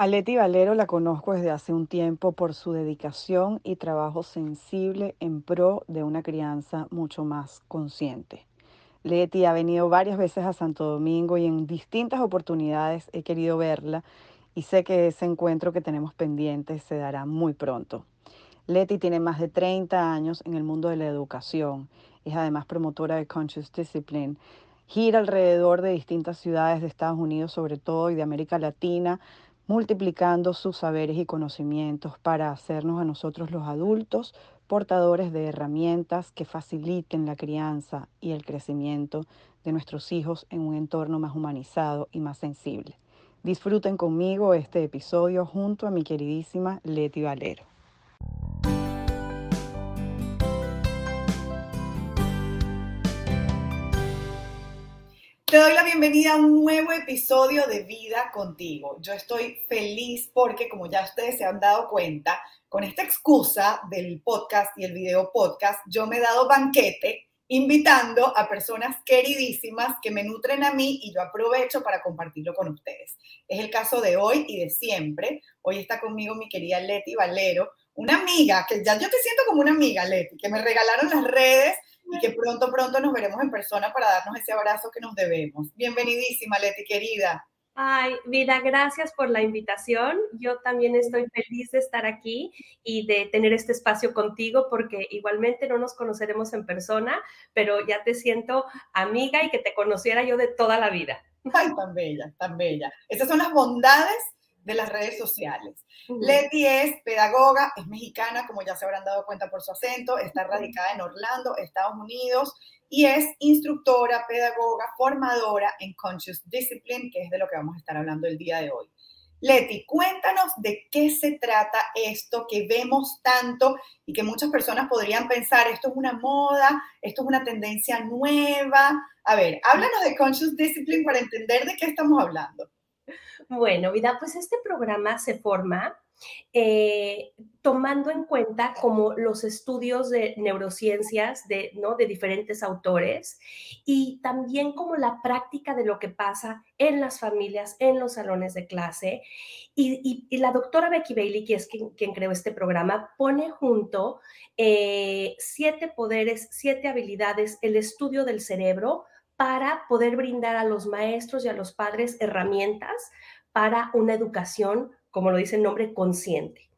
A Leti Valero la conozco desde hace un tiempo por su dedicación y trabajo sensible en pro de una crianza mucho más consciente. Leti ha venido varias veces a Santo Domingo y en distintas oportunidades he querido verla y sé que ese encuentro que tenemos pendiente se dará muy pronto. Leti tiene más de 30 años en el mundo de la educación, es además promotora de Conscious Discipline, gira alrededor de distintas ciudades de Estados Unidos sobre todo y de América Latina, multiplicando sus saberes y conocimientos para hacernos a nosotros los adultos portadores de herramientas que faciliten la crianza y el crecimiento de nuestros hijos en un entorno más humanizado y más sensible. Disfruten conmigo este episodio junto a mi queridísima Leti Valero. Te doy la bienvenida a un nuevo episodio de Vida contigo. Yo estoy feliz porque, como ya ustedes se han dado cuenta, con esta excusa del podcast y el video podcast, yo me he dado banquete invitando a personas queridísimas que me nutren a mí y yo aprovecho para compartirlo con ustedes. Es el caso de hoy y de siempre. Hoy está conmigo mi querida Leti Valero, una amiga, que ya yo te siento como una amiga, Leti, que me regalaron las redes y que pronto, pronto nos veremos en persona para darnos ese abrazo que nos debemos. Bienvenidísima, Leti, querida. Ay, Vida, gracias por la invitación. Yo también estoy feliz de estar aquí y de tener este espacio contigo porque igualmente no nos conoceremos en persona, pero ya te siento amiga y que te conociera yo de toda la vida. Ay, tan bella, tan bella. Esas son las bondades de las redes sociales. Leti es pedagoga, es mexicana, como ya se habrán dado cuenta por su acento, está radicada en Orlando, Estados Unidos, y es instructora, pedagoga, formadora en Conscious Discipline, que es de lo que vamos a estar hablando el día de hoy. Leti, cuéntanos de qué se trata esto que vemos tanto y que muchas personas podrían pensar, esto es una moda, esto es una tendencia nueva. A ver, háblanos de Conscious Discipline para entender de qué estamos hablando. Bueno, vida, pues este programa se forma eh, tomando en cuenta como los estudios de neurociencias de, ¿no? de diferentes autores y también como la práctica de lo que pasa en las familias, en los salones de clase. Y, la doctora Becky Bailey, que es quien, creó este programa, pone junto eh, siete poderes, siete habilidades, el estudio del cerebro para poder brindar a los maestros y a los padres herramientas para una educación, como lo dice el nombre, consciente.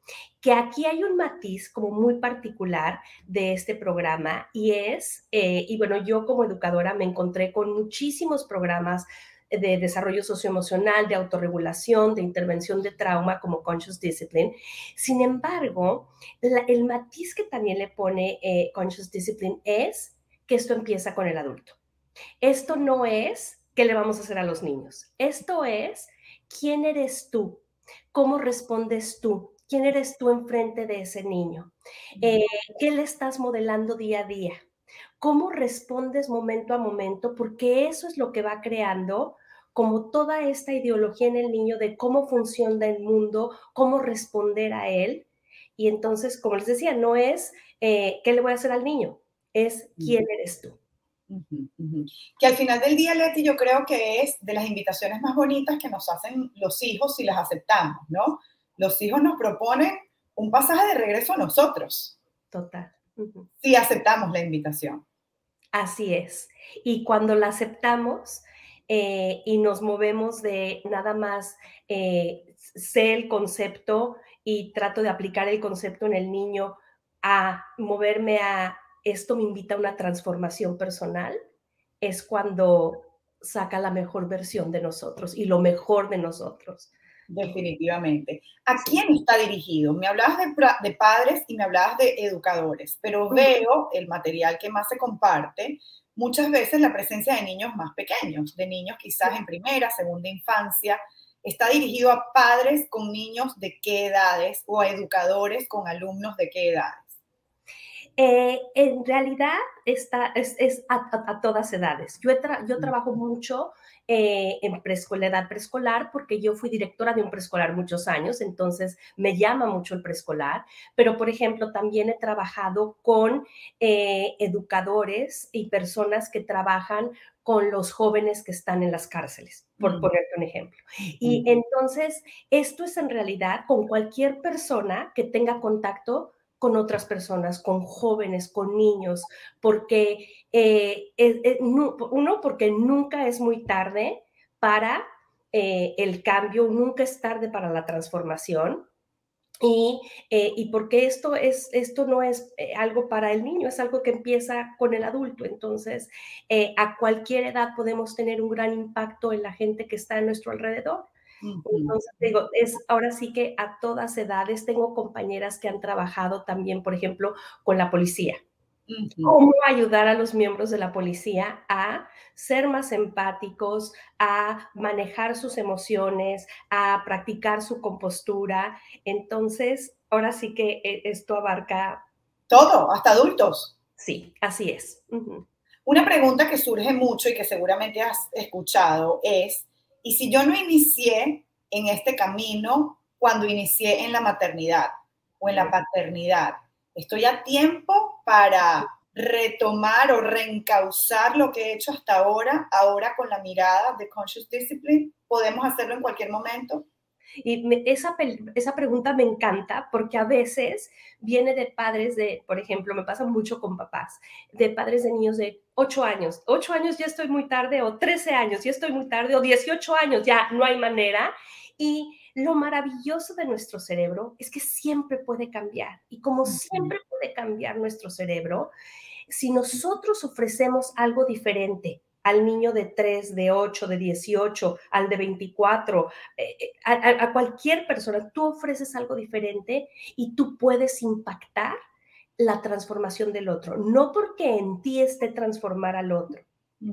Que aquí hay un matiz como muy particular de este programa y es, eh, y bueno, yo como educadora me encontré con muchísimos programas de desarrollo socioemocional, de autorregulación, de intervención de trauma como Conscious Discipline. Sin embargo, el matiz que también le pone eh, Conscious Discipline es que esto empieza con el adulto. Esto no es qué le vamos a hacer a los niños. Esto es quién eres tú, cómo respondes tú, quién eres tú enfrente de ese niño, eh, qué le estás modelando día a día, cómo respondes momento a momento, porque eso es lo que va creando como toda esta ideología en el niño de cómo funciona el mundo, cómo responder a él. Y entonces, como les decía, no es eh, qué le voy a hacer al niño, es quién eres tú. Que al final del día, Leti, yo creo que es de las invitaciones más bonitas que nos hacen los hijos si las aceptamos, ¿no? Los hijos nos proponen un pasaje de regreso a nosotros. Total. Si aceptamos la invitación. Así es. Y cuando la aceptamos eh, y nos movemos de nada más eh, sé el concepto y trato de aplicar el concepto en el niño a moverme a esto me invita a una transformación personal, es cuando saca la mejor versión de nosotros y lo mejor de nosotros. Definitivamente. ¿A quién está dirigido? Me hablabas de, padres y me hablabas de educadores, pero veo el material que más se comparte, muchas veces la presencia de niños más pequeños, de niños quizás en primera, segunda infancia. ¿Está dirigido a padres con niños de qué edades o a educadores con alumnos de qué edades? Eh, en realidad está, es, es a, a, a, todas edades. Yo, tra yo trabajo mucho eh, en preescolar, edad preescolar, porque yo fui directora de un preescolar muchos años, entonces me llama mucho el preescolar, pero por ejemplo también he trabajado con eh, educadores y personas que trabajan con los jóvenes que están en las cárceles, por mm. ponerte un ejemplo. Y entonces, esto es en realidad con cualquier persona que tenga contacto con otras personas, con jóvenes, con niños, porque eh, uno, porque nunca es muy tarde para eh, el cambio, nunca es tarde para la transformación. Y, eh, y, porque esto, es, esto no es algo para el niño, es algo que empieza con el adulto. Entonces, a cualquier edad podemos tener un gran impacto en la gente que está a nuestro alrededor. Entonces, digo, es ahora sí que a todas edades tengo compañeras que han trabajado también, por ejemplo, con la policía. ¿Cómo ayudar a los miembros de la policía a ser más empáticos, a manejar sus emociones, a practicar su compostura? Entonces, ahora sí que eh, esto abarca... Todo, hasta adultos. Sí, así es. Una pregunta que surge mucho y que seguramente has escuchado es, ¿y si yo no inicié en este camino cuando inicié en la maternidad o en la paternidad? ¿Estoy a tiempo para retomar o reencauzar lo que he hecho hasta ahora, ahora con la mirada de Conscious Discipline? ¿Podemos hacerlo en cualquier momento? Y esa, esa pregunta me encanta porque a veces viene de padres de, por ejemplo, me pasa mucho con papás, de padres de niños de 8 años. 8 años ya estoy muy tarde, o 13 años ya estoy muy tarde, o 18 años ya no hay manera. Y lo maravilloso de nuestro cerebro es que siempre puede cambiar. Y como siempre puede cambiar nuestro cerebro, si nosotros ofrecemos algo diferente al niño de 3, de 8, de 18, al de 24, eh, eh, a, a cualquier persona, tú ofreces algo diferente y tú puedes impactar la transformación del otro, no porque en ti esté transformar al otro.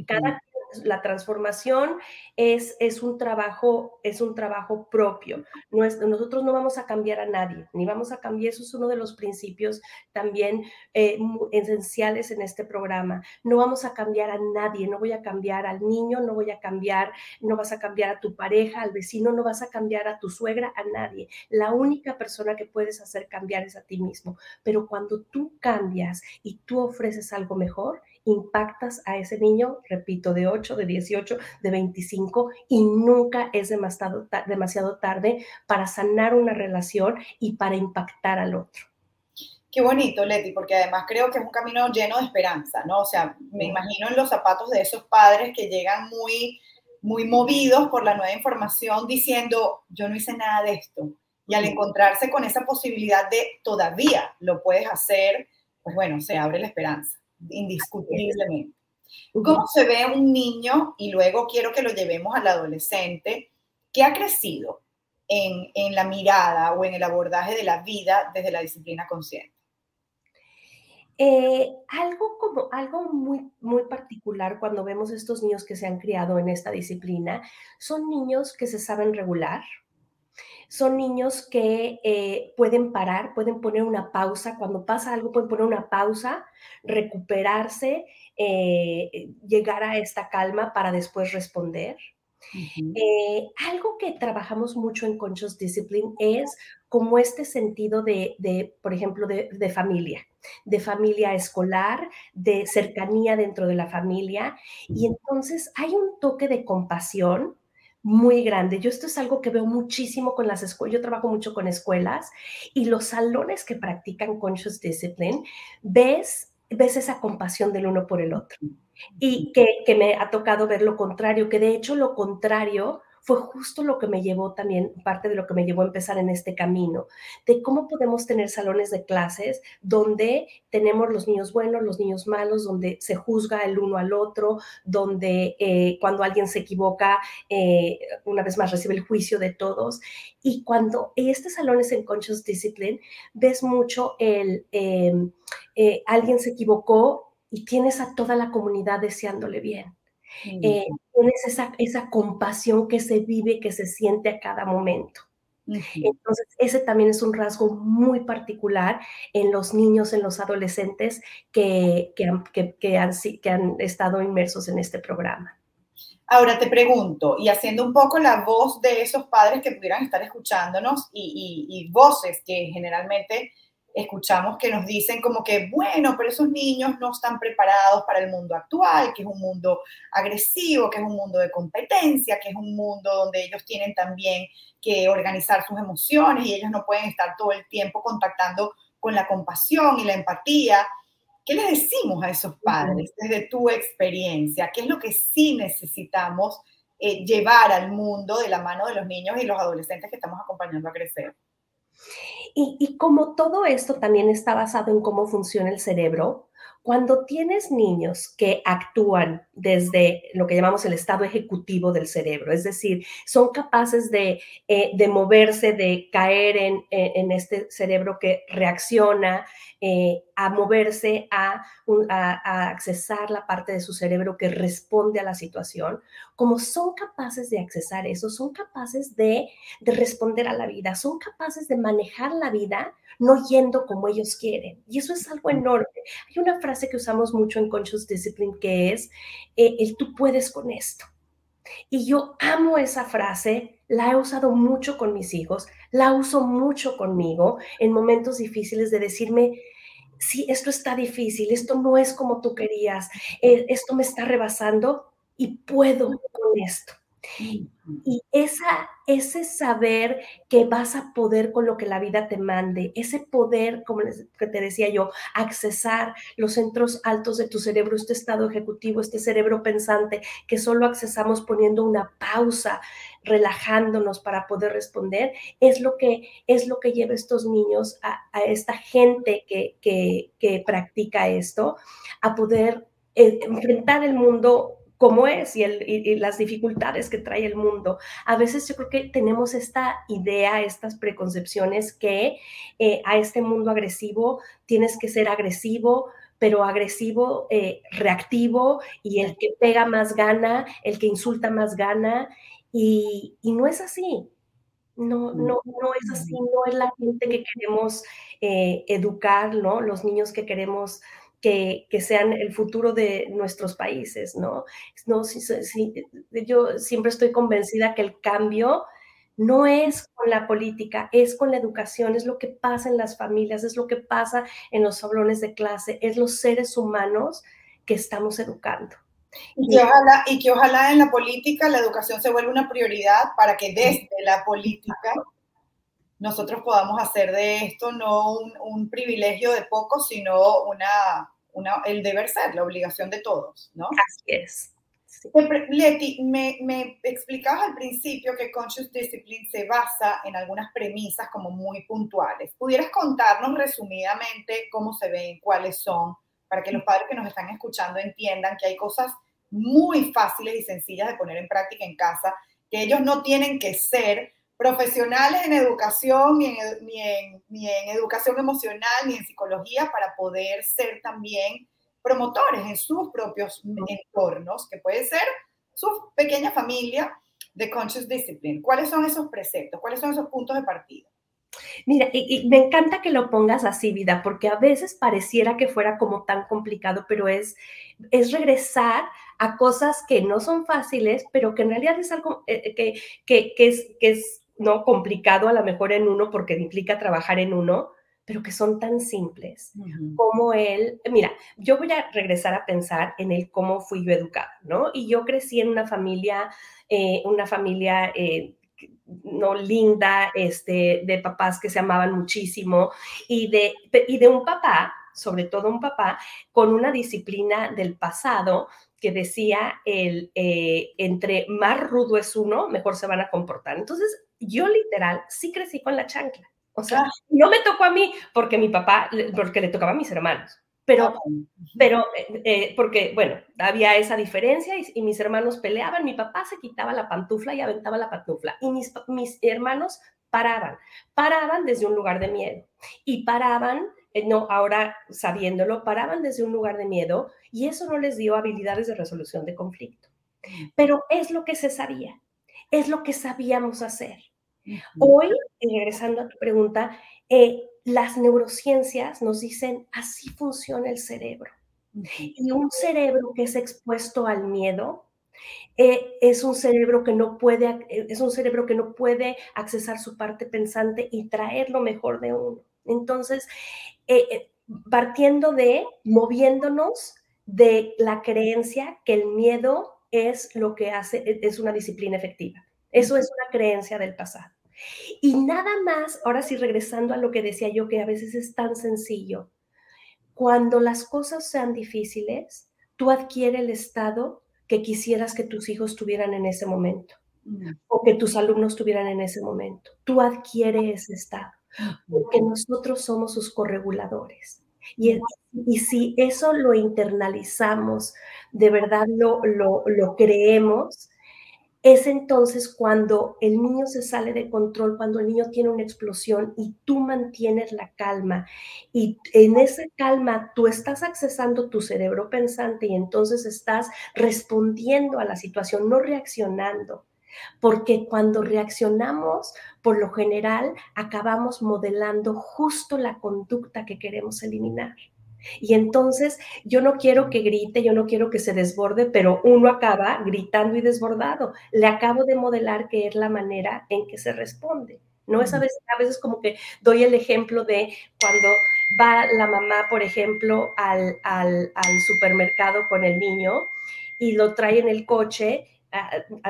Cada la transformación es, es, un trabajo, es un trabajo propio. nosotros no vamos a cambiar a nadie, ni vamos a cambiar, eso es uno de los principios también eh, esenciales en este programa. No vamos a cambiar a nadie, no voy a cambiar al niño, no voy a cambiar, no vas a cambiar a tu pareja, al vecino, no vas a cambiar a tu suegra, a nadie. La única persona que puedes hacer cambiar es a ti mismo. Pero cuando tú cambias y tú ofreces algo mejor, impactas a ese niño, repito, de 8, de 18, de 25 y nunca es demasiado, demasiado tarde para sanar una relación y para impactar al otro. Qué bonito, Leti, porque además creo que es un camino lleno de esperanza, ¿no? O sea, me imagino en los zapatos de esos padres que llegan muy, muy movidos por la nueva información diciendo, yo no hice nada de esto. Y al encontrarse con esa posibilidad de todavía lo puedes hacer, pues bueno, se abre la esperanza indiscutiblemente. ¿Cómo se ve un niño, y luego quiero que lo llevemos al adolescente, que ha crecido en, en la mirada o en el abordaje de la vida desde la disciplina consciente? Eh, algo como algo muy, muy particular cuando vemos estos niños que se han criado en esta disciplina son niños que se saben regular, son niños que eh, pueden parar, pueden poner una pausa, cuando pasa algo pueden poner una pausa, recuperarse, eh, llegar a esta calma para después responder. Eh, algo que trabajamos mucho en Conscious Discipline es como este sentido de, de por ejemplo, de, de, familia, de familia escolar, de cercanía dentro de la familia. Y entonces hay un toque de compasión muy grande. Yo esto es algo que veo muchísimo con las escuelas, yo trabajo mucho con escuelas y los salones que practican conscious discipline, ves, ves esa compasión del uno por el otro. Y que, que me ha tocado ver lo contrario, que de hecho lo contrario fue justo lo que me llevó también, parte de lo que me llevó a empezar en este camino, de cómo podemos tener salones de clases donde tenemos los niños buenos, los niños malos, donde se juzga el uno al otro, donde eh, cuando alguien se equivoca, eh, una vez más recibe el juicio de todos. Y cuando este salón es en Conscious Discipline, ves mucho el, eh, alguien se equivocó y tienes a toda la comunidad deseándole bien eh, tienes esa, esa compasión que se vive, que se siente a cada momento. Entonces, ese también es un rasgo muy particular en los niños, en los adolescentes que, que, han, que, han, que han estado inmersos en este programa. Ahora te pregunto, y haciendo un poco la voz de esos padres que pudieran estar escuchándonos y, y, y voces que generalmente escuchamos que nos dicen como que, bueno, pero esos niños no están preparados para el mundo actual, que es un mundo agresivo, que es un mundo de competencia, que es un mundo donde ellos tienen también que organizar sus emociones y ellos no pueden estar todo el tiempo contactando con la compasión y la empatía. ¿Qué les decimos a esos padres desde tu experiencia? ¿Qué es lo que sí necesitamos eh, llevar al mundo de la mano de los niños y los adolescentes que estamos acompañando a crecer? Y, como todo esto también está basado en cómo funciona el cerebro, cuando tienes niños que actúan desde lo que llamamos el estado ejecutivo del cerebro, es decir, son capaces de, eh, moverse, de caer en, este cerebro que reacciona, eh, a moverse, a, a, accesar la parte de su cerebro que responde a la situación, como son capaces de accesar eso, son capaces de, de responder a la vida, son capaces de manejar la vida no yendo como ellos quieren. Y eso es algo enorme. Hay una frase que usamos mucho en Conscious Discipline que es, eh, el tú puedes con esto. Y yo amo esa frase, la he usado mucho con mis hijos, la uso mucho conmigo en momentos difíciles de decirme, sí, esto está difícil, esto no es como tú querías, eh, esto me está rebasando y puedo con esto. Y esa, ese saber que vas a poder con lo que la vida te mande, ese poder, como te decía yo, accesar los centros altos de tu cerebro, este estado ejecutivo, este cerebro pensante, que solo accesamos poniendo una pausa, relajándonos para poder responder, es lo que, es lo que lleva a estos niños, a, esta gente que, que, que practica esto, a poder eh, enfrentar el mundo cómo es y, las dificultades que trae el mundo. A veces yo creo que tenemos esta idea, estas preconcepciones que eh, a este mundo agresivo tienes que ser agresivo, pero agresivo, eh, reactivo y el que pega más gana, el que insulta más gana. Y, no es así. No, no, no es así, no es la gente que queremos eh, educar, ¿no? Los niños que queremos que, sean el futuro de nuestros países, ¿no? no yo siempre estoy convencida que el cambio no es con la política, es con la educación, es lo que pasa en las familias, es lo que pasa en los salones de clase, es los seres humanos que estamos educando. Y que, ojalá, y que ojalá en la política la educación se vuelva una prioridad para que desde la política nosotros podamos hacer de esto no un, privilegio de pocos, sino una, una, el deber ser, la obligación de todos, ¿no? Así es. Leti, me, me, explicabas al principio que Conscious Discipline se basa en algunas premisas como muy puntuales. ¿Pudieras contarnos resumidamente cómo se ven, cuáles son, para que los padres que nos están escuchando entiendan que hay cosas muy fáciles y sencillas de poner en práctica en casa, que ellos no tienen que ser profesionales en educación, ni en, ni, en, educación emocional, ni en psicología, para poder ser también promotores en sus propios entornos, que puede ser su pequeña familia de Conscious Discipline. ¿Cuáles son esos preceptos? ¿Cuáles son esos puntos de partida? Mira, y, me encanta que lo pongas así, vida, porque a veces pareciera que fuera como tan complicado, pero es, es regresar a cosas que no son fáciles, pero que en realidad es algo eh, que, que, que, es, que es ¿no? Complicado a lo mejor en uno porque implica trabajar en uno, pero que son tan simples como el, mira, yo voy a regresar a pensar en el cómo fui yo educada, ¿no? Y yo crecí en una familia, eh, una familia eh, no linda, este, de papás que se amaban muchísimo y de, y de un papá, sobre todo un papá, con una disciplina del pasado que decía el eh, entre más rudo es uno, mejor se van a comportar. Entonces, yo literal sí crecí con la chancla. O sea, no me tocó a mí porque mi papá, porque le tocaba a mis hermanos. Pero, ah, pero, eh, eh, porque, bueno, había esa diferencia y, mis hermanos peleaban. Mi papá se quitaba la pantufla y aventaba la pantufla. Y mis, mis hermanos paraban. Paraban desde un lugar de miedo. Y paraban, eh, no, ahora sabiéndolo, paraban desde un lugar de miedo y eso no les dio habilidades de resolución de conflicto. Mm. Pero es lo que se sabía es lo que sabíamos hacer. Hoy, regresando a tu pregunta, eh, las neurociencias nos dicen así funciona el cerebro. Y un cerebro que es expuesto al miedo eh, es un cerebro que no puede, eh, es un cerebro que no puede accesar su parte pensante y traer lo mejor de uno. Entonces, eh, partiendo de, moviéndonos de la creencia que el miedo es lo que hace, e, es una disciplina efectiva. Eso es una creencia del pasado. Y nada más, ahora sí regresando a lo que decía yo, que a veces es tan sencillo, cuando las cosas sean difíciles, tú adquieres el estado que quisieras que tus hijos tuvieran en ese momento mm. o que tus alumnos tuvieran en ese momento. Tú adquieres ese estado porque nosotros somos sus correguladores. Y, y si eso lo internalizamos, de verdad lo, lo, lo creemos, es entonces cuando el niño se sale de control, cuando el niño tiene una explosión y tú mantienes la calma y en esa calma tú estás accesando tu cerebro pensante y entonces estás respondiendo a la situación, no reaccionando. Porque cuando reaccionamos, por lo general, acabamos modelando justo la conducta que queremos eliminar. Y entonces yo no quiero que grite, yo no quiero que se desborde, pero uno acaba gritando y desbordado. Le acabo de modelar que es la manera en que se responde. No es a veces, a veces como que doy el ejemplo de cuando va la mamá, por ejemplo, al, al, al supermercado con el niño y lo trae en el coche,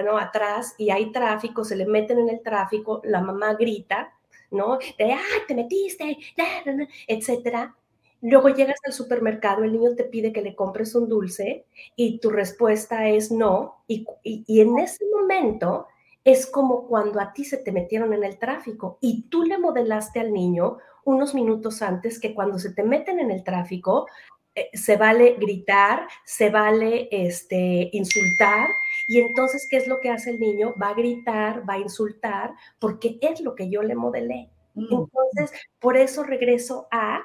no, atrás, y hay tráfico, se le meten en el tráfico, la mamá grita, ¿no? De, ¡ay, te metiste! etcétera Luego llegas al supermercado, el niño te pide que le compres un dulce y tu respuesta es no. Y, en ese momento es como cuando a ti se te metieron en el tráfico y tú le modelaste al niño unos minutos antes que cuando se te meten en el tráfico, eh, se vale gritar, se vale este, insultar. Y entonces, ¿qué es lo que hace el niño? Va a gritar, va a insultar, porque es lo que yo le modelé. Mm. Entonces, por eso regreso a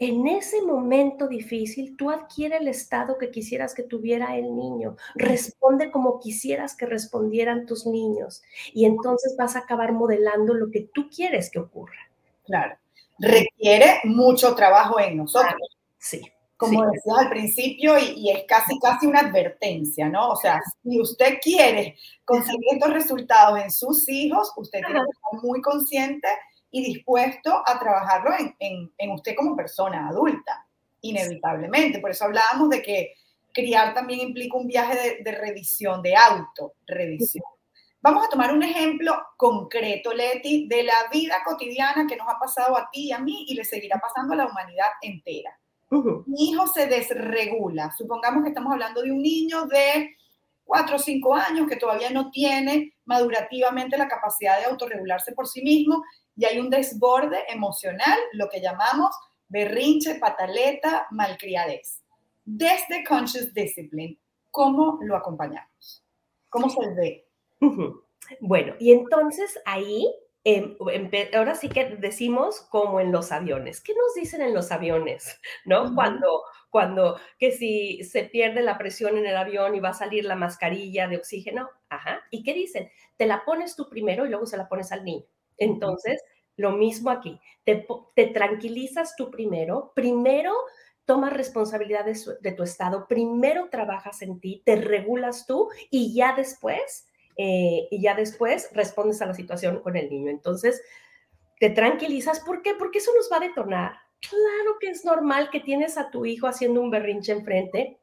en ese momento difícil, tú adquieres el estado que quisieras que tuviera el niño. Responde como quisieras que respondieran tus niños. Y entonces vas a acabar modelando lo que tú quieres que ocurra. Claro. Requiere mucho trabajo en nosotros. sí. Como decías al principio, y, y, es casi, casi una advertencia, ¿no? O sea, si usted quiere conseguir estos resultados en sus hijos, usted tiene que estar muy consciente y dispuesto a trabajarlo en, en, usted como persona adulta, inevitablemente. Por eso hablábamos de que criar también implica un viaje de, de revisión, de auto-revisión. Vamos a tomar un ejemplo concreto, Leti, de la vida cotidiana que nos ha pasado a ti y a mí y le seguirá pasando a la humanidad entera. Mi hijo se desregula. Supongamos que estamos hablando de un niño de 4 o 5 años que todavía no tiene madurativamente la capacidad de autorregularse por sí mismo y hay un desborde emocional, lo que llamamos berrinche, pataleta, malcriadez. Desde Conscious Discipline, ¿cómo lo acompañamos? ¿Cómo se ve? Bueno, y entonces ahí, em, ahora sí que decimos como en los aviones. ¿Qué nos dicen en los aviones? ¿No? Cuando, cuando, que si se pierde la presión en el avión y va a salir la mascarilla de oxígeno, ajá. ¿Y qué dicen? Te la pones tú primero y luego se la pones al niño. Entonces, lo mismo aquí, te, tranquilizas tú primero, primero tomas responsabilidad de, tu estado, primero trabajas en ti, te regulas tú y ya después, eh, y ya después respondes a la situación con el niño. Entonces, te tranquilizas, ¿por qué? Porque eso nos va a detonar. Claro que es normal que tienes a tu hijo haciendo un berrinche enfrente,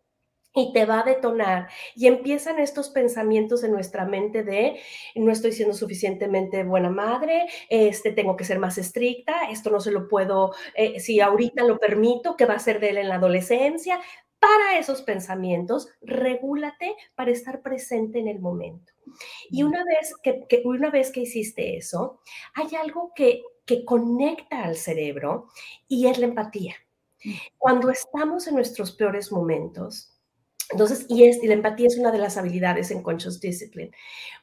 y te va a detonar. Y empiezan estos pensamientos en nuestra mente de no estoy siendo suficientemente buena madre, este, tengo que ser más estricta, esto no se lo puedo, eh, si ahorita lo permito, ¿qué va a ser de él en la adolescencia? Para esos pensamientos, regúlate para estar presente en el momento. Y una vez que, que una vez que hiciste eso, hay algo que, que conecta al cerebro y es la empatía. Cuando estamos en nuestros peores momentos, entonces, y, es, la empatía es una de las habilidades en Conscious Discipline.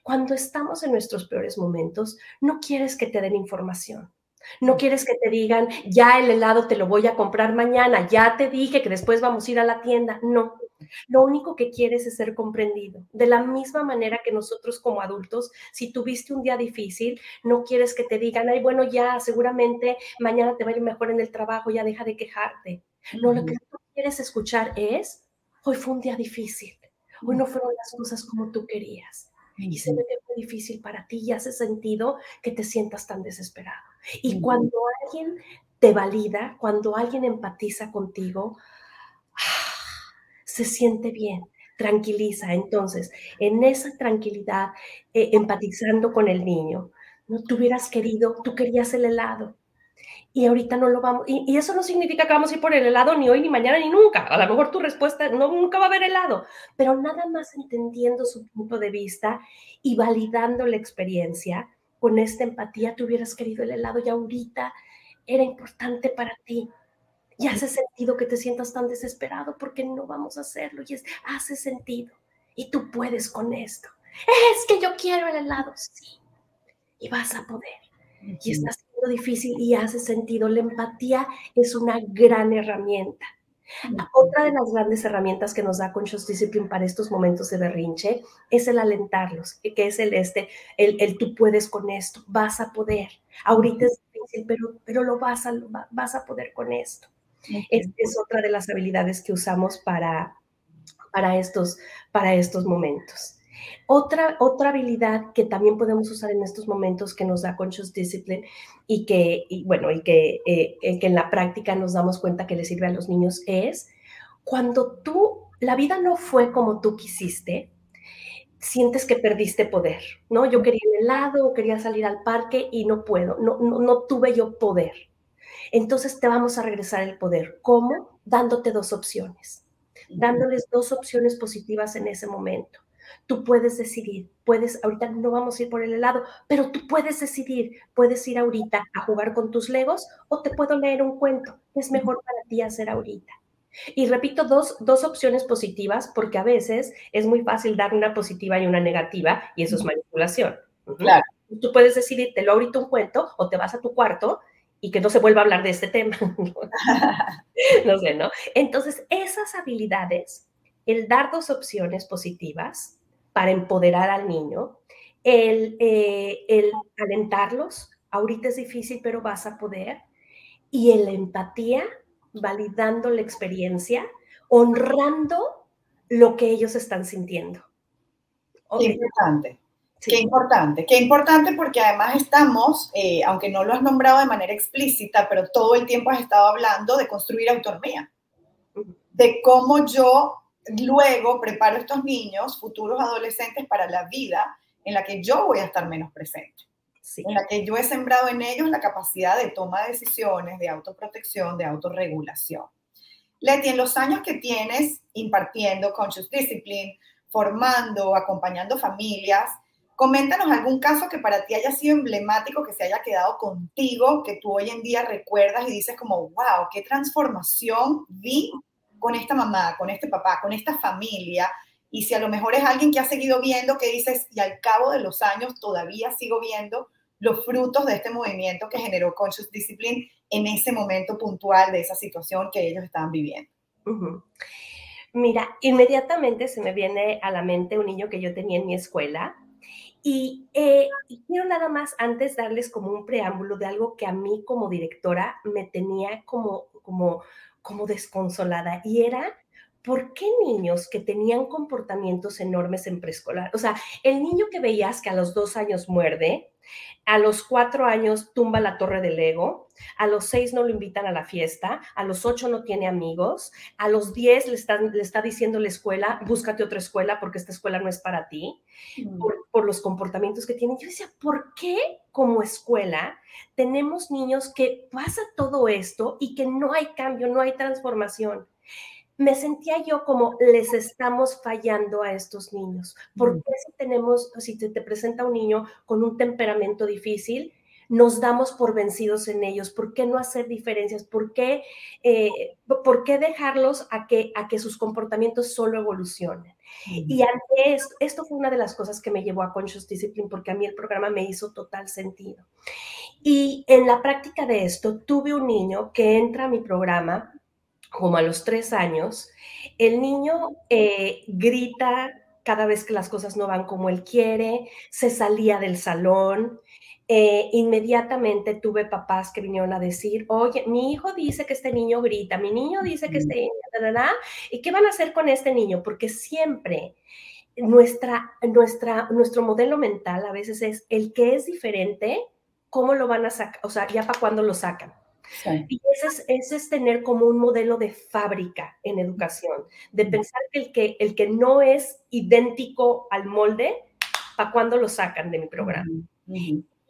Cuando estamos en nuestros peores momentos, no quieres que te den información. No quieres que te digan, ya el helado te lo voy a comprar mañana, ya te dije que después vamos a ir a la tienda. No. Lo único que quieres es ser comprendido. De la misma manera que nosotros como adultos, si tuviste un día difícil, no quieres que te digan, ay, bueno, ya seguramente mañana te va a ir mejor en el trabajo, ya deja de quejarte. No, lo que tú quieres escuchar es, hoy fue un día difícil, hoy no fueron las cosas como tú querías. Y se ve que fue difícil para ti y hace sentido que te sientas tan desesperado. Y cuando alguien te valida, cuando alguien empatiza contigo, se siente bien, tranquiliza. Entonces, en esa tranquilidad, eh, empatizando con el niño, no te hubieras querido, tú querías el helado, y ahorita no lo vamos, y, eso no significa que vamos a ir por el helado ni hoy, ni mañana, ni nunca. A lo mejor tu respuesta no, nunca va a haber helado, pero nada más entendiendo su punto de vista y validando la experiencia, con esta empatía, tú hubieras querido el helado y ahorita era importante para ti. Y hace sentido que te sientas tan desesperado porque no vamos a hacerlo. Y es, hace sentido. Y tú puedes con esto. Es que yo quiero el helado, sí. Y vas a poder. Y estás difícil y hace sentido. La empatía es una gran herramienta. otra de las grandes herramientas que nos da Conscious Discipline para estos momentos de berrinche es el alentarlos, que es el este, el, el tú puedes con esto, vas a poder. Ahorita es difícil, pero, pero lo vas a, vas a poder con esto. Es, es, otra de las habilidades que usamos para, para, estos, para estos momentos. Otra, otra habilidad que también podemos usar en estos momentos que nos da Conscious Discipline y que, bueno, y que, eh, que en la práctica nos damos cuenta que le sirve a los niños es cuando tú, la vida no fue como tú quisiste, sientes que perdiste poder, ¿no? Yo quería el helado, quería salir al parque y no puedo, no, no, no tuve yo poder. Entonces te vamos a regresar el poder. ¿Cómo? Dándote dos opciones, dándoles dos opciones positivas en ese momento. Tú puedes decidir, puedes, ahorita no vamos a ir por el helado, pero tú puedes decidir, puedes ir ahorita a jugar con tus legos o te puedo leer un cuento. Es mejor para ti hacer ahorita. Y repito, dos, dos opciones positivas, porque a veces es muy fácil dar una positiva y una negativa, y eso es manipulación. Claro. Tú puedes decidir, te lo ahorita un cuento, o te vas a tu cuarto y que no se vuelva a hablar de este tema. no sé, ¿no? Entonces, esas habilidades el dar dos opciones positivas para empoderar al niño, el, eh, el alentarlos, ahorita es difícil, pero vas a poder, y el empatía, validando la experiencia, honrando lo que ellos están sintiendo. Qué importante. Qué importante, qué importante porque además estamos, eh, aunque no lo has nombrado de manera explícita, pero todo el tiempo has estado hablando de construir autonomía, de cómo yo luego preparo a estos niños, futuros adolescentes, para la vida en la que yo voy a estar menos presente. En la que yo he sembrado en ellos la capacidad de toma de decisiones, de autoprotección, de autorregulación. Leti, en los años que tienes impartiendo Conscious Discipline, formando, acompañando familias, coméntanos algún caso que para ti haya sido emblemático, que se haya quedado contigo, que tú hoy en día recuerdas y dices como, wow, qué transformación vi con esta mamá, con este papá, con esta familia, y si a lo mejor es alguien que ha seguido viendo, que dices, y al cabo de los años todavía sigo viendo los frutos de este movimiento que generó Conscious Discipline en ese momento puntual de esa situación que ellos estaban viviendo. Mira, inmediatamente se me viene a la mente un niño que yo tenía en mi escuela, y, eh, y, quiero nada más antes darles como un preámbulo de algo que a mí como directora me tenía como, como como desconsolada y era ¿por qué niños que tenían comportamientos enormes en preescolar? O sea, el niño que veías que a los dos años muerde, a los cuatro años tumba la torre del Lego, a los seis no lo invitan a la fiesta, a los ocho no tiene amigos, a los diez le, le está diciendo la escuela, búscate otra escuela porque esta escuela no es para ti, mm. por, por, los comportamientos que tienen. Yo decía, ¿por qué como escuela tenemos niños que pasa todo esto y que no hay cambio, no hay transformación? Me sentía yo como les estamos fallando a estos niños. ¿Por qué si tenemos, si te, te, presenta un niño con un temperamento difícil, nos damos por vencidos en ellos? ¿Por qué no hacer diferencias? ¿Por qué, eh, ¿por qué dejarlos a que, a que sus comportamientos solo evolucionen? Y ante esto, esto fue una de las cosas que me llevó a Conscious Discipline porque a mí el programa me hizo total sentido. Y en la práctica de esto, tuve un niño que entra a mi programa como a los tres años, el niño eh, grita cada vez que las cosas no van como él quiere, se salía del salón, eh, inmediatamente tuve papás que vinieron a decir, oye, mi hijo dice que este niño grita, mi niño dice que este niño, ¿y qué van a hacer con este niño? Porque siempre nuestra, nuestra, nuestro modelo mental a veces es el que es diferente, ¿cómo lo van a sacar? O sea, ya para cuándo lo sacan. Y ese es, es, tener como un modelo de fábrica en educación, de pensar que el que, el que no es idéntico al molde, ¿para cuándo lo sacan de mi programa?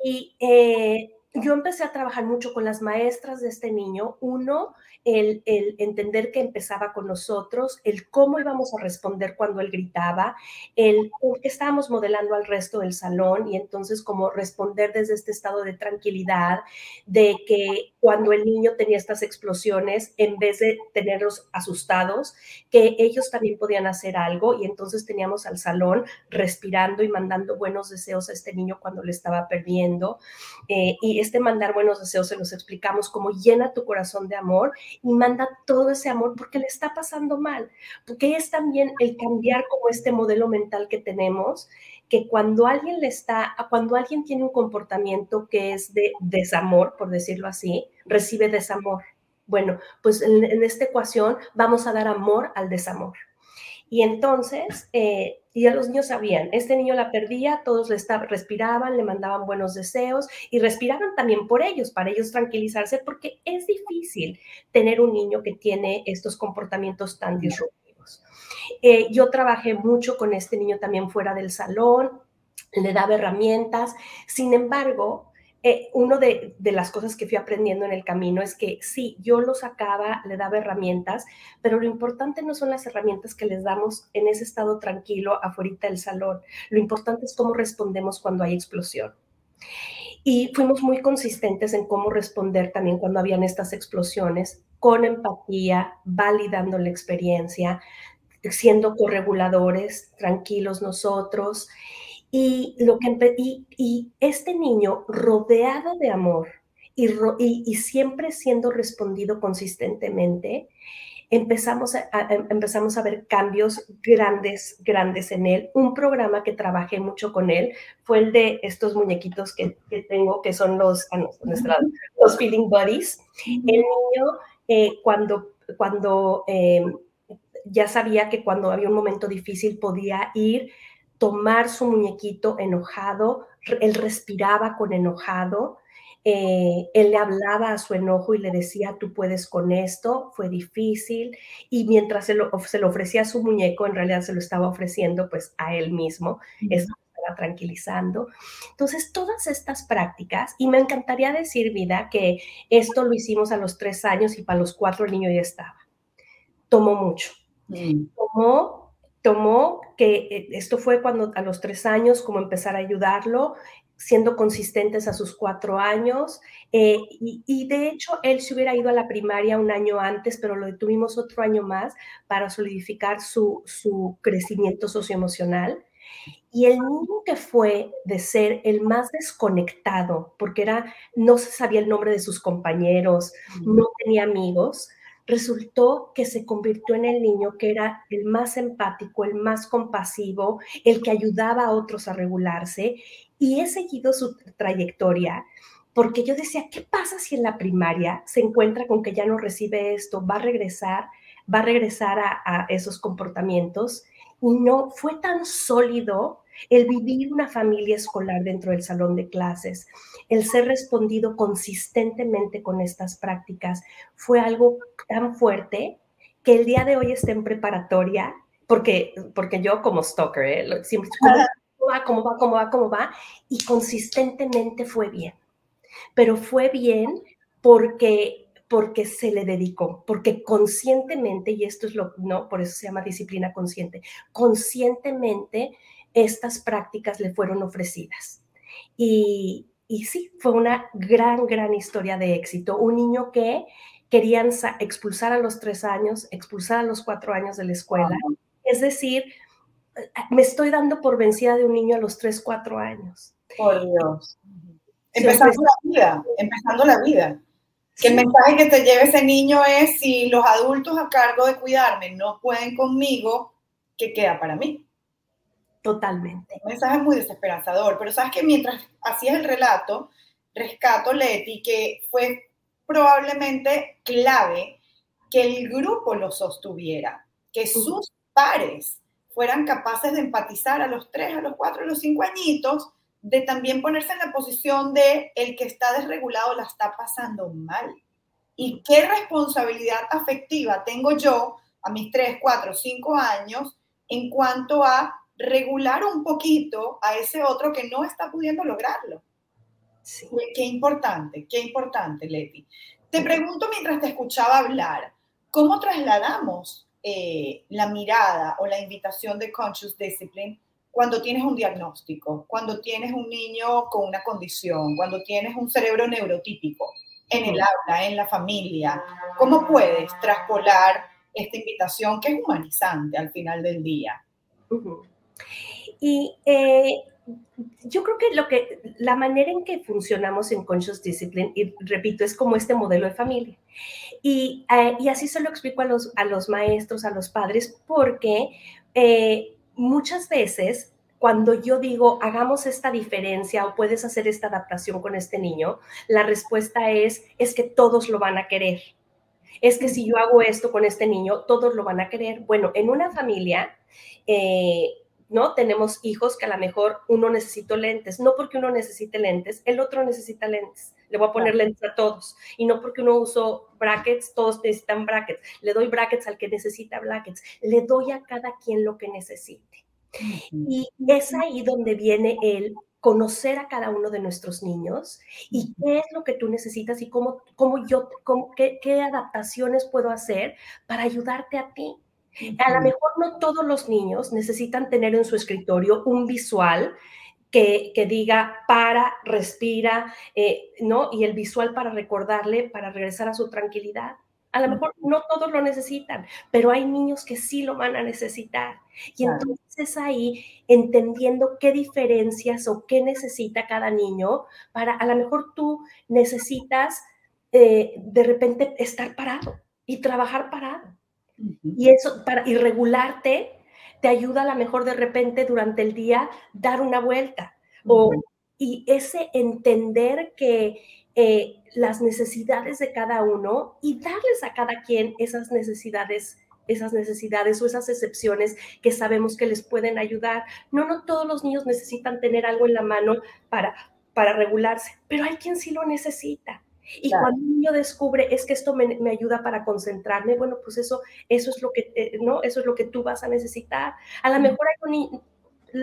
Y eh, yo empecé a trabajar mucho con las maestras de este niño. Uno, el, entender que empezaba con nosotros, el cómo íbamos a responder cuando él gritaba, el que estábamos modelando al resto del salón y entonces cómo responder desde este estado de tranquilidad, de que cuando el niño tenía estas explosiones, en vez de tenerlos asustados, que ellos también podían hacer algo y entonces teníamos al salón respirando y mandando buenos deseos a este niño cuando le estaba perdiendo. Eh, y este mandar buenos deseos se los explicamos como llena tu corazón de amor y manda todo ese amor porque le está pasando mal, porque es también el cambiar como este modelo mental que tenemos, que cuando alguien le está, cuando alguien tiene un comportamiento que es de desamor, por decirlo así, recibe desamor. Bueno, pues en, en esta ecuación vamos a dar amor al desamor. Y entonces, eh, ya los niños sabían, este niño la perdía, todos le respiraban, le mandaban buenos deseos y respiraban también por ellos, para ellos tranquilizarse, porque es difícil tener un niño que tiene estos comportamientos tan disruptivos. Eh, yo trabajé mucho con este niño también fuera del salón, le daba herramientas, sin embargo, eh, una de, las cosas que fui aprendiendo en el camino es que sí, yo lo sacaba, le daba herramientas, pero lo importante no son las herramientas que les damos en ese estado tranquilo afuera del salón. Lo importante es cómo respondemos cuando hay explosión. Y fuimos muy consistentes en cómo responder también cuando habían estas explosiones, con empatía, validando la experiencia, siendo correguladores, tranquilos nosotros y, lo que, y, este niño rodeado de amor y, y, siempre siendo respondido consistentemente, empezamos a, em, empezamos a ver cambios grandes, grandes en él. Un programa que trabajé mucho con él fue el de estos muñequitos que, que tengo, que son los, ah, los Feeling Buddies. El niño, eh, cuando, cuando em, ya sabía que cuando había un momento difícil podía ir tomar su muñequito enojado, él respiraba con enojado, eh, él le hablaba a su enojo y le decía, tú puedes con esto, fue difícil, y mientras se lo, se lo ofrecía a su muñeco, en realidad se lo estaba ofreciendo pues a él mismo, eso estaba tranquilizando. Entonces, todas estas prácticas, y me encantaría decir, vida, que esto lo hicimos a los tres años y para los cuatro el niño ya estaba. Tomó mucho. Tomó tomó que eh, esto fue cuando a los tres años, como empezar a ayudarlo, siendo consistentes a sus cuatro años. Eh, y, de hecho, él se hubiera ido a la primaria un año antes, pero lo detuvimos otro año más para solidificar su, su crecimiento socioemocional. Y el niño que fue de ser el más desconectado, porque era, no se sabía el nombre de sus compañeros, no tenía amigos, resultó que se convirtió en el niño que era el más empático, el más compasivo, el que ayudaba a otros a regularse. Y he seguido su trayectoria porque yo decía, ¿qué pasa si en la primaria se encuentra con que ya no recibe esto? ¿Va a regresar? ¿Va a regresar a, a esos comportamientos? Y no, fue tan sólido el vivir una familia escolar dentro del salón de clases, el ser respondido consistentemente con estas prácticas, fue algo tan fuerte que el día de hoy está en preparatoria, porque, porque yo como stalker, ¿eh? siempre, ¿cómo cómo va, cómo va, cómo va? Y consistentemente fue bien. Pero fue bien porque porque se le dedicó, porque conscientemente, y esto es lo, no, por eso se llama disciplina consciente, conscientemente estas prácticas le fueron ofrecidas. Y, y sí, fue una gran, gran historia de éxito. Un niño que querían expulsar a los tres años, expulsar a los cuatro años de la escuela. Es decir, me estoy dando por vencida de un niño a los tres, cuatro años. Por Dios. Empezando la vida, empezando la vida. Que el mensaje que te lleve ese niño es, si los adultos a cargo de cuidarme no pueden conmigo, ¿qué queda para mí? Totalmente. Un mensaje muy desesperanzador, pero sabes que mientras hacías el relato, rescato, Leti, que fue probablemente clave que el grupo lo sostuviera, que sus pares fueran capaces de empatizar a los tres, a los cuatro, a los cinco añitos, de también ponerse en la posición de el que está desregulado la está pasando mal. ¿Y qué responsabilidad afectiva tengo yo a mis tres, cuatro, cinco años en cuanto a regular un poquito a ese otro que no está pudiendo lograrlo? Sí. Qué importante, qué importante, Leti. Te pregunto mientras te escuchaba hablar, ¿cómo trasladamos eh, la mirada o la invitación de Conscious Discipline cuando tienes un diagnóstico, cuando tienes un niño con una condición, cuando tienes un cerebro neurotípico en el aula, en la familia? ¿Cómo puedes traspolar esta invitación que es humanizante al final del día? Y eh, yo creo que lo que la manera en que funcionamos en Conscious Discipline, y repito, es como este modelo de familia. Y, eh, y así se lo explico a los, a los maestros, a los padres, porque eh, muchas veces cuando yo digo, hagamos esta diferencia o puedes hacer esta adaptación con este niño, la respuesta es, es que todos lo van a querer. Es que si yo hago esto con este niño, todos lo van a querer. Bueno, en una familia, eh, ¿no? Tenemos hijos que a lo mejor uno necesita lentes, no porque uno necesite lentes, el otro necesita lentes. Le voy a poner lentes a todos. Y no porque uno uso brackets, todos necesitan brackets. Le doy brackets al que necesita brackets. Le doy a cada quien lo que necesite. Y es ahí donde viene el conocer a cada uno de nuestros niños y qué es lo que tú necesitas y cómo, cómo yo, qué, qué adaptaciones puedo hacer para ayudarte a ti. A lo mejor no todos los niños necesitan tener en su escritorio un visual que, que diga para, respira, eh, ¿no? Y el visual para recordarle, para regresar a su tranquilidad. A lo mejor no todos lo necesitan, pero hay niños que sí lo van a necesitar. Y entonces ahí entendiendo qué diferencias o qué necesita cada niño, para a lo mejor tú necesitas eh, de repente estar parado y trabajar parado. Y eso, para irregularte, te ayuda a lo mejor de repente durante el día dar una vuelta. o, y ese entender que eh, las necesidades de cada uno y darles a cada quien esas necesidades esas necesidades o esas excepciones que sabemos que les pueden ayudar. No, no todos los niños necesitan tener algo en la mano para, para regularse, pero hay quien sí lo necesita. Y cuando un niño descubre es que esto me, me, ayuda para concentrarme, bueno, pues eso, eso es lo que, eh, ¿no? Eso es lo que tú vas a necesitar. A lo mejor hay un,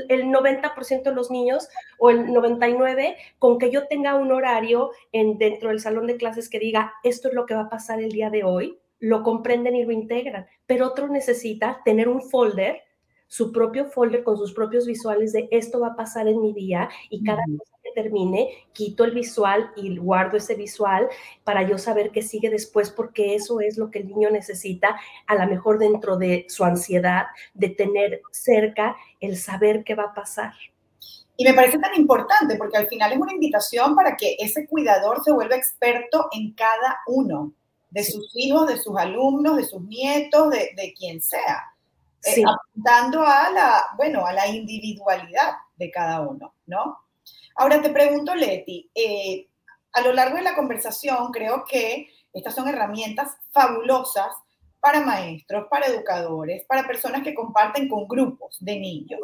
el 90% de los niños o el 99% con que yo tenga un horario en, dentro del salón de clases que diga esto es lo que va a pasar el día de hoy, lo comprenden y lo integran. Pero otro necesita tener un folder, su propio folder con sus propios visuales de esto va a pasar en mi día y cada cosa que termine, quito el visual y guardo ese visual para yo saber qué sigue después, porque eso es lo que el niño necesita, a lo mejor dentro de su ansiedad, de tener cerca el saber qué va a pasar. Y me parece tan importante porque al final es una invitación para que ese cuidador se vuelva experto en cada uno de sus hijos, de sus alumnos, de sus nietos, de, de quien sea. Eh, sí. apuntando a la, bueno, a la individualidad de cada uno, ¿no? Ahora te pregunto, Leti, eh, a lo largo de la conversación creo que estas son herramientas fabulosas para maestros, para educadores, para personas que comparten con grupos de niños.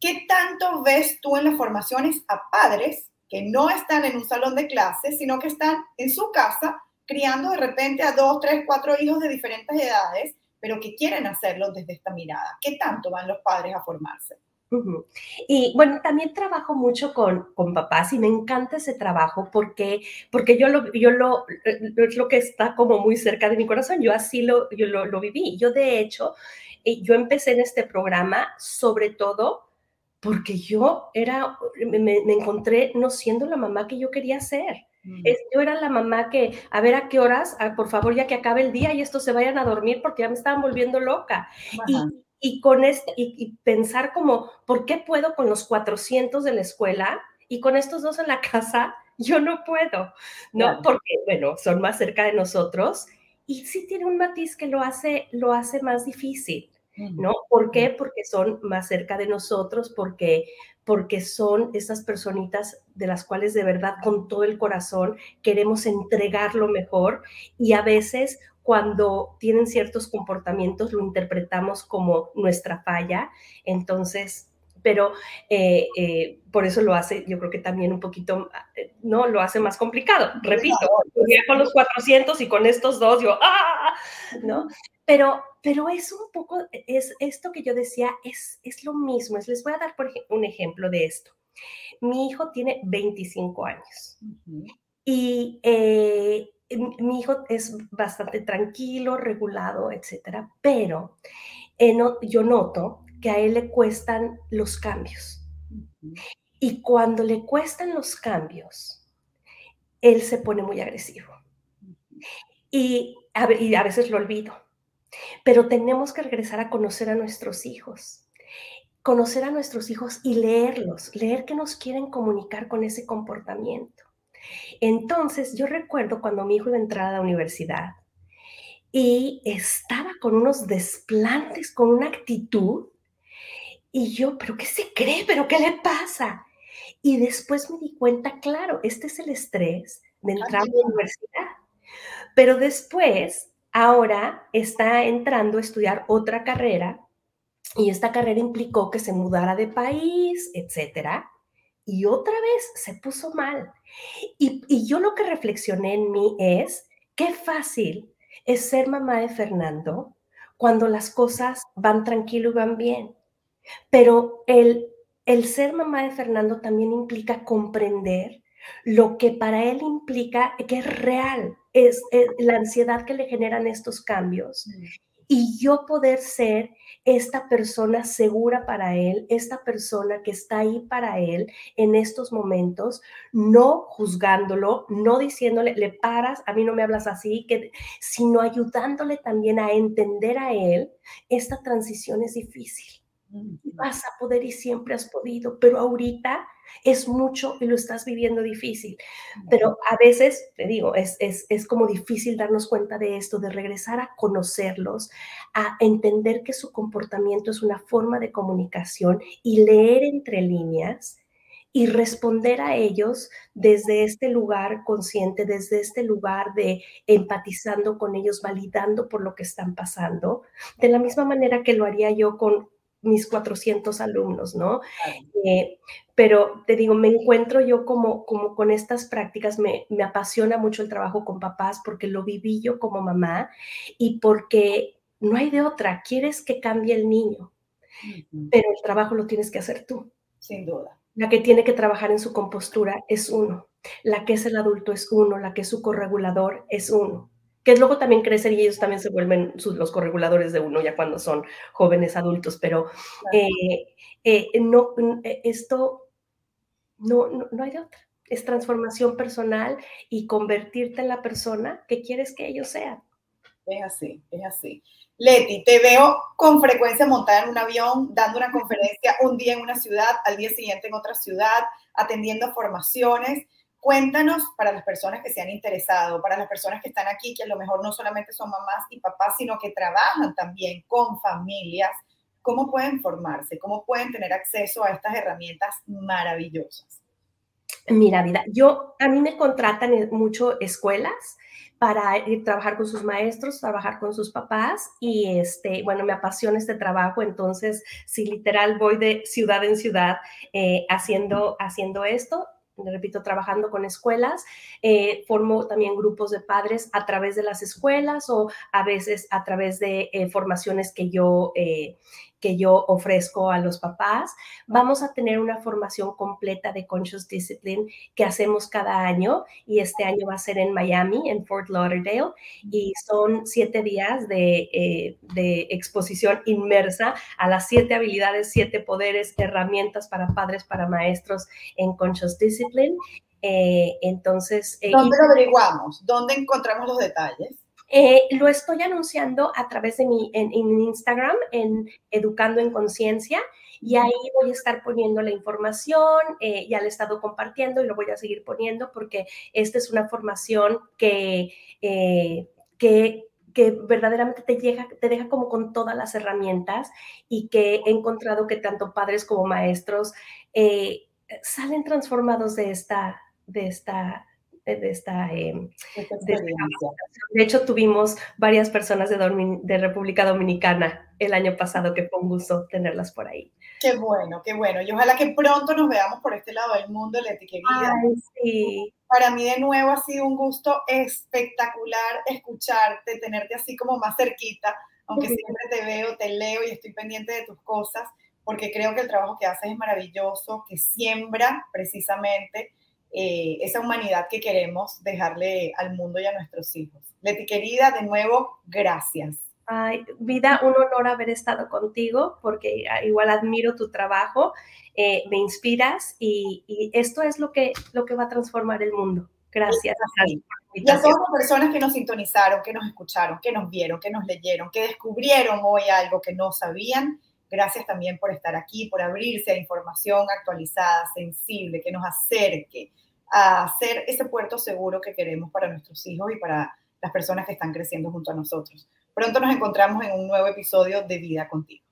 ¿Qué tanto ves tú en las formaciones a padres que no están en un salón de clases, sino que están en su casa criando de repente a dos, tres, cuatro hijos de diferentes edades pero que quieren hacerlo desde esta mirada. ¿Qué tanto van los padres a formarse? Y bueno, también trabajo mucho con, con, papás y me encanta ese trabajo porque, porque yo, lo, yo lo, es lo que está como muy cerca de mi corazón. Yo así lo, yo lo, lo viví. Yo de hecho, eh, yo empecé en este programa sobre todo porque yo era, me, me encontré no siendo la mamá que yo quería ser. Mm. yo era la mamá que, a ver a qué horas, ah, por favor, ya que acabe el día y estos se vayan a dormir porque ya me estaban volviendo loca. Y, con este, y, pensar como, ¿por qué puedo con los 400 de la escuela y con estos dos en la casa yo no puedo, ¿no? Porque, bueno, son más cerca de nosotros y sí tiene un matiz que lo hace, lo hace más difícil, ¿no? ¿Por qué? Porque son más cerca de nosotros, porque, porque son esas personitas de las cuales de verdad con todo el corazón queremos entregar lo mejor y a veces cuando tienen ciertos comportamientos lo interpretamos como nuestra falla, entonces pero eh, eh, por eso lo hace, yo creo que también un poquito, eh, ¿no? Lo hace más complicado. Repito, con los 400 y con estos dos, yo, ¡ah! ¿No? Pero, pero es un poco, es esto que yo decía, es, es lo mismo. Es, les voy a dar por un ejemplo de esto. Mi hijo tiene 25 años y mi hijo es bastante tranquilo, regulado, etcétera, pero yo noto que a él le cuestan los cambios. Y cuando le cuestan los cambios, él se pone muy agresivo. Y a, veces lo olvido. Pero tenemos que regresar a conocer a nuestros hijos. Conocer a nuestros hijos y leerlos, leer qué nos quieren comunicar con ese comportamiento. Entonces, yo recuerdo cuando mi hijo iba a entrar a la universidad y estaba con unos desplantes, con una actitud y yo, ¿pero qué se cree? ¿Pero qué le pasa? Y después me di cuenta, claro, este es el estrés de entrar a la universidad. Pero después, ahora está entrando a estudiar otra carrera y esta carrera implicó que se mudara de país, etcétera. Y otra vez se puso mal. Y, y yo lo que reflexioné en mí es, qué fácil es ser mamá de Fernando cuando las cosas van tranquilo y van bien. Pero el, el ser mamá de Fernando también implica comprender lo que para él implica que es real, es, la ansiedad que le generan estos cambios. Y yo poder ser esta persona segura para él, esta persona que está ahí para él en estos momentos, no juzgándolo, no diciéndole, le paras, a mí no me hablas así, que, sino ayudándole también a entender a él, esta transición es difícil vas a poder y siempre has podido, pero ahorita es mucho y lo estás viviendo difícil. Pero a veces, te digo, es, es, es, como difícil darnos cuenta de esto, de regresar a conocerlos, a entender que su comportamiento es una forma de comunicación y leer entre líneas y responder a ellos desde este lugar consciente, desde este lugar de empatizando con ellos, validando por lo que están pasando, de la misma manera que lo haría yo con, mis 400 alumnos, ¿no? Eh, pero te digo, me encuentro yo como, como con estas prácticas, me, me, apasiona mucho el trabajo con papás porque lo viví yo como mamá y porque no hay de otra, quieres que cambie el niño, pero el trabajo lo tienes que hacer tú. Sin duda. La que tiene que trabajar en su compostura es uno, la que es el adulto es uno, la que es su corregulador es uno que luego también crecen y ellos también se vuelven los correguladores de uno ya cuando son jóvenes adultos, pero eh, eh, no, eh, esto no, no, hay de otra. Es transformación personal y convertirte en la persona que quieres que ellos sean. Es así, es así. Leti, te veo con frecuencia montada en un avión, dando una conferencia un día en una ciudad, al día siguiente en otra ciudad, atendiendo formaciones. Cuéntanos para las personas que se han interesado, para las personas que están aquí, que a lo mejor no solamente son mamás y papás, sino que trabajan también con familias, ¿cómo pueden formarse? ¿Cómo pueden tener acceso a estas herramientas maravillosas? Mira, vida, yo, a mí me contratan mucho escuelas para ir trabajar con sus maestros, trabajar con sus papás y este, bueno, me apasiona este trabajo, entonces, si literal voy de ciudad en ciudad eh, haciendo, haciendo esto, repito, trabajando con escuelas, eh, formo también grupos de padres a través de las escuelas o a veces a través de eh, formaciones que yo, eh, que yo ofrezco a los papás. Vamos a tener una formación completa de Conscious Discipline que hacemos cada año y este año va a ser en Miami, en Fort Lauderdale, y son siete días de, eh, de exposición inmersa a las siete habilidades, siete poderes, herramientas para padres, para maestros en Conscious Discipline. Eh, entonces... Eh, ¿Dónde lo averiguamos? ¿Dónde encontramos los detalles? Eh, lo estoy anunciando a través de mi en, Instagram, en Educando en Conciencia, Y ahí voy a estar poniendo la información, eh, ya le he estado compartiendo y lo voy a seguir poniendo porque esta es una formación que, eh, que que verdaderamente te, llega, te deja como con todas las herramientas y que he encontrado que tanto padres como maestros salen transformados de esta, de esta, de esta, em, de, hecho, tuvimos varias personas de, de, República Dominicana el año pasado que fue un gusto tenerlas por ahí. Qué bueno, qué bueno. Y ojalá que pronto nos veamos por este lado del mundo, Leti, querida. sí. Para mí de nuevo ha sido un gusto espectacular escucharte, tenerte así como más cerquita, aunque siempre te veo, te leo y estoy pendiente de tus cosas, porque creo que el trabajo que haces es maravilloso, que siembra precisamente eh, esa humanidad que queremos dejarle al mundo y a nuestros hijos. Leti querida, de nuevo, gracias. Ay, vida, un honor haber estado contigo porque ah, igual admiro tu trabajo, eh, me inspiras y, esto es lo que, lo que va a transformar el mundo. Gracias. Y a todas las personas que nos sintonizaron, que nos escucharon, que nos vieron, que nos leyeron, que descubrieron hoy algo que no sabían, gracias también por estar aquí, por abrirse a información actualizada, sensible, que nos acerque, a ser ese puerto seguro que queremos para nuestros hijos y para las personas que están creciendo junto a nosotros. Pronto nos encontramos en un nuevo episodio de Vida contigo.